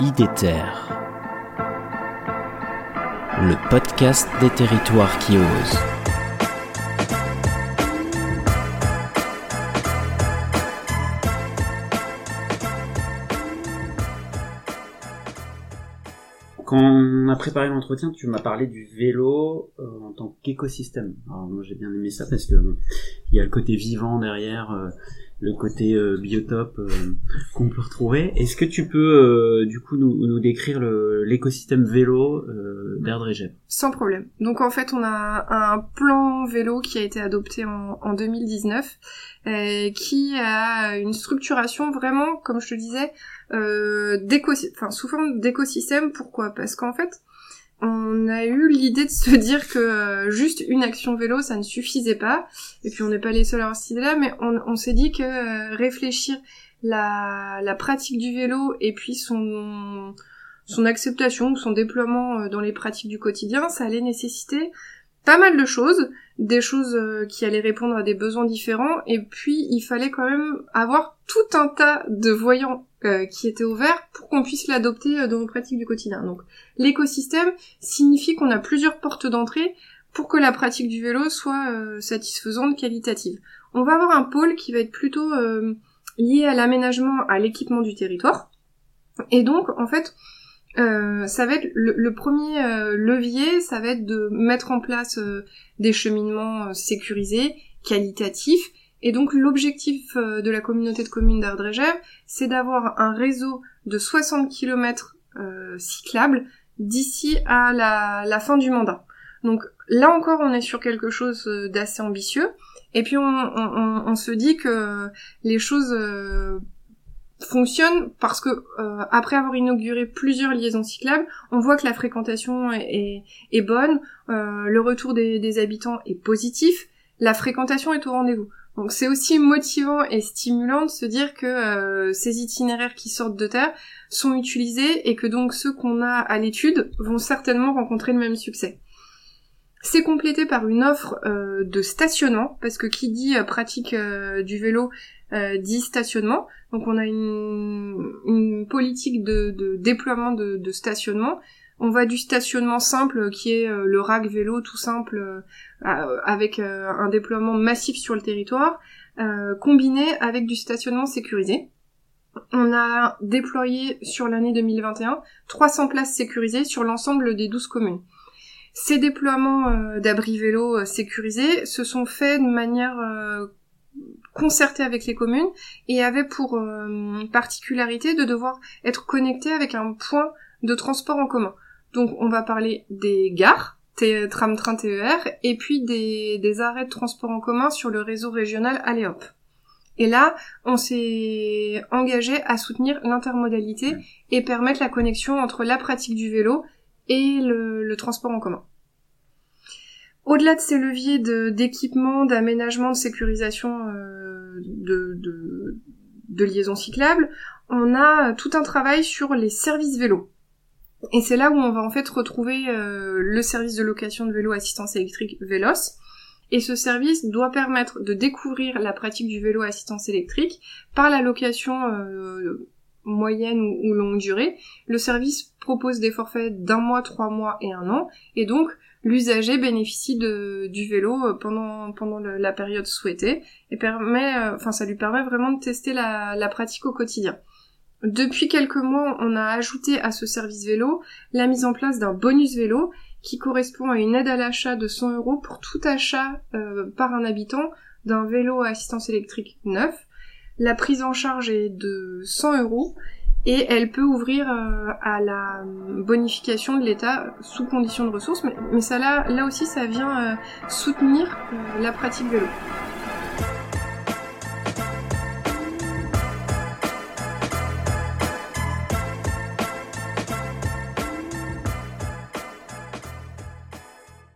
IDETER, le podcast des territoires qui osent. Quand on a préparé l'entretien, tu m'as parlé du vélo euh, en tant qu'écosystème. Alors moi j'ai bien aimé ça parce que il y a le côté vivant derrière, euh, le côté euh, biotope euh, qu'on peut retrouver. Est-ce que tu peux euh, du coup nous, décrire l'écosystème vélo euh, Sans problème. Donc en fait, on a un plan vélo qui a été adopté en, en 2019, euh, qui a une structuration vraiment, comme je te disais, sous forme d'écosystème. Pourquoi? Parce qu'en fait, on a eu l'idée de se dire que euh, juste une action vélo, ça ne suffisait pas. Et puis on n'est pas les seuls à avoir cette idée-là, mais on, s'est dit que euh, réfléchir la, pratique du vélo et puis son son acceptation ou son déploiement euh, dans les pratiques du quotidien, ça allait nécessiter pas mal de choses, des choses qui allaient répondre à des besoins différents, et puis il fallait quand même avoir tout un tas de voyants euh, qui étaient ouverts pour qu'on puisse l'adopter euh, dans nos pratiques du quotidien. Donc l'écosystème signifie qu'on a plusieurs portes d'entrée pour que la pratique du vélo soit euh, satisfaisante, qualitative. On va avoir un pôle qui va être plutôt lié à l'aménagement, à l'équipement du territoire, et donc en fait euh, ça va être le, premier levier, ça va être de mettre en place des cheminements sécurisés, qualitatifs. Et donc l'objectif euh, de la communauté de communes d'Ardrégève, c'est d'avoir un réseau de 60 km cyclables d'ici à la, fin du mandat. Donc là encore, on est sur quelque chose euh, d'assez ambitieux. Et puis on, se dit que les choses euh, fonctionne parce que euh, après avoir inauguré plusieurs liaisons cyclables, on voit que la fréquentation est, bonne, euh, le retour des habitants est positif, la fréquentation est au rendez-vous. Donc c'est aussi motivant et stimulant de se dire que euh, ces itinéraires qui sortent de terre sont utilisés et que donc ceux qu'on a à l'étude vont certainement rencontrer le même succès. C'est complété par une offre euh, de stationnement, parce que qui dit euh, pratique du vélo dit stationnement. Donc on a une, politique de, déploiement de stationnement. On va du stationnement simple qui est euh, le rack vélo tout simple euh, avec euh, un déploiement massif sur le territoire, combiné avec du stationnement sécurisé. On a déployé sur l'année 2021 300 places sécurisées sur l'ensemble des 12 communes. Ces déploiements d'abris vélo sécurisés se sont faits de manière concertée avec les communes et avaient pour particularité de devoir être connectés avec un point de transport en commun. Donc on va parler des gares, tram, train, TER, et puis des, arrêts de transport en commun sur le réseau régional Aléop. Et là, on s'est engagé à soutenir l'intermodalité et permettre la connexion entre la pratique du vélo et le, transport en commun. Au-delà de ces leviers d'équipement, d'aménagement, de sécurisation euh, de, de, de liaisons cyclables, on a tout un travail sur les services vélos. Et c'est là où on va en fait retrouver euh, le service de location de vélo assistance électrique Vélos. Et ce service doit permettre de découvrir la pratique du vélo assistance électrique par la location euh, moyenne ou, longue durée. Le service propose des forfaits d'un mois, trois mois et un an. Et donc, l'usager bénéficie du vélo euh, pendant, la période souhaitée et permet, enfin, ça lui permet vraiment de tester la pratique au quotidien. Depuis quelques mois, on a ajouté à ce service vélo la mise en place d'un bonus vélo qui correspond à une aide à l'achat de 100 euros pour tout achat euh, par un habitant d'un vélo à assistance électrique neuf. La prise en charge est de 100 euros et elle peut ouvrir euh, à la bonification de l'État sous condition de ressources, mais, ça là, aussi ça vient euh, soutenir la pratique vélo.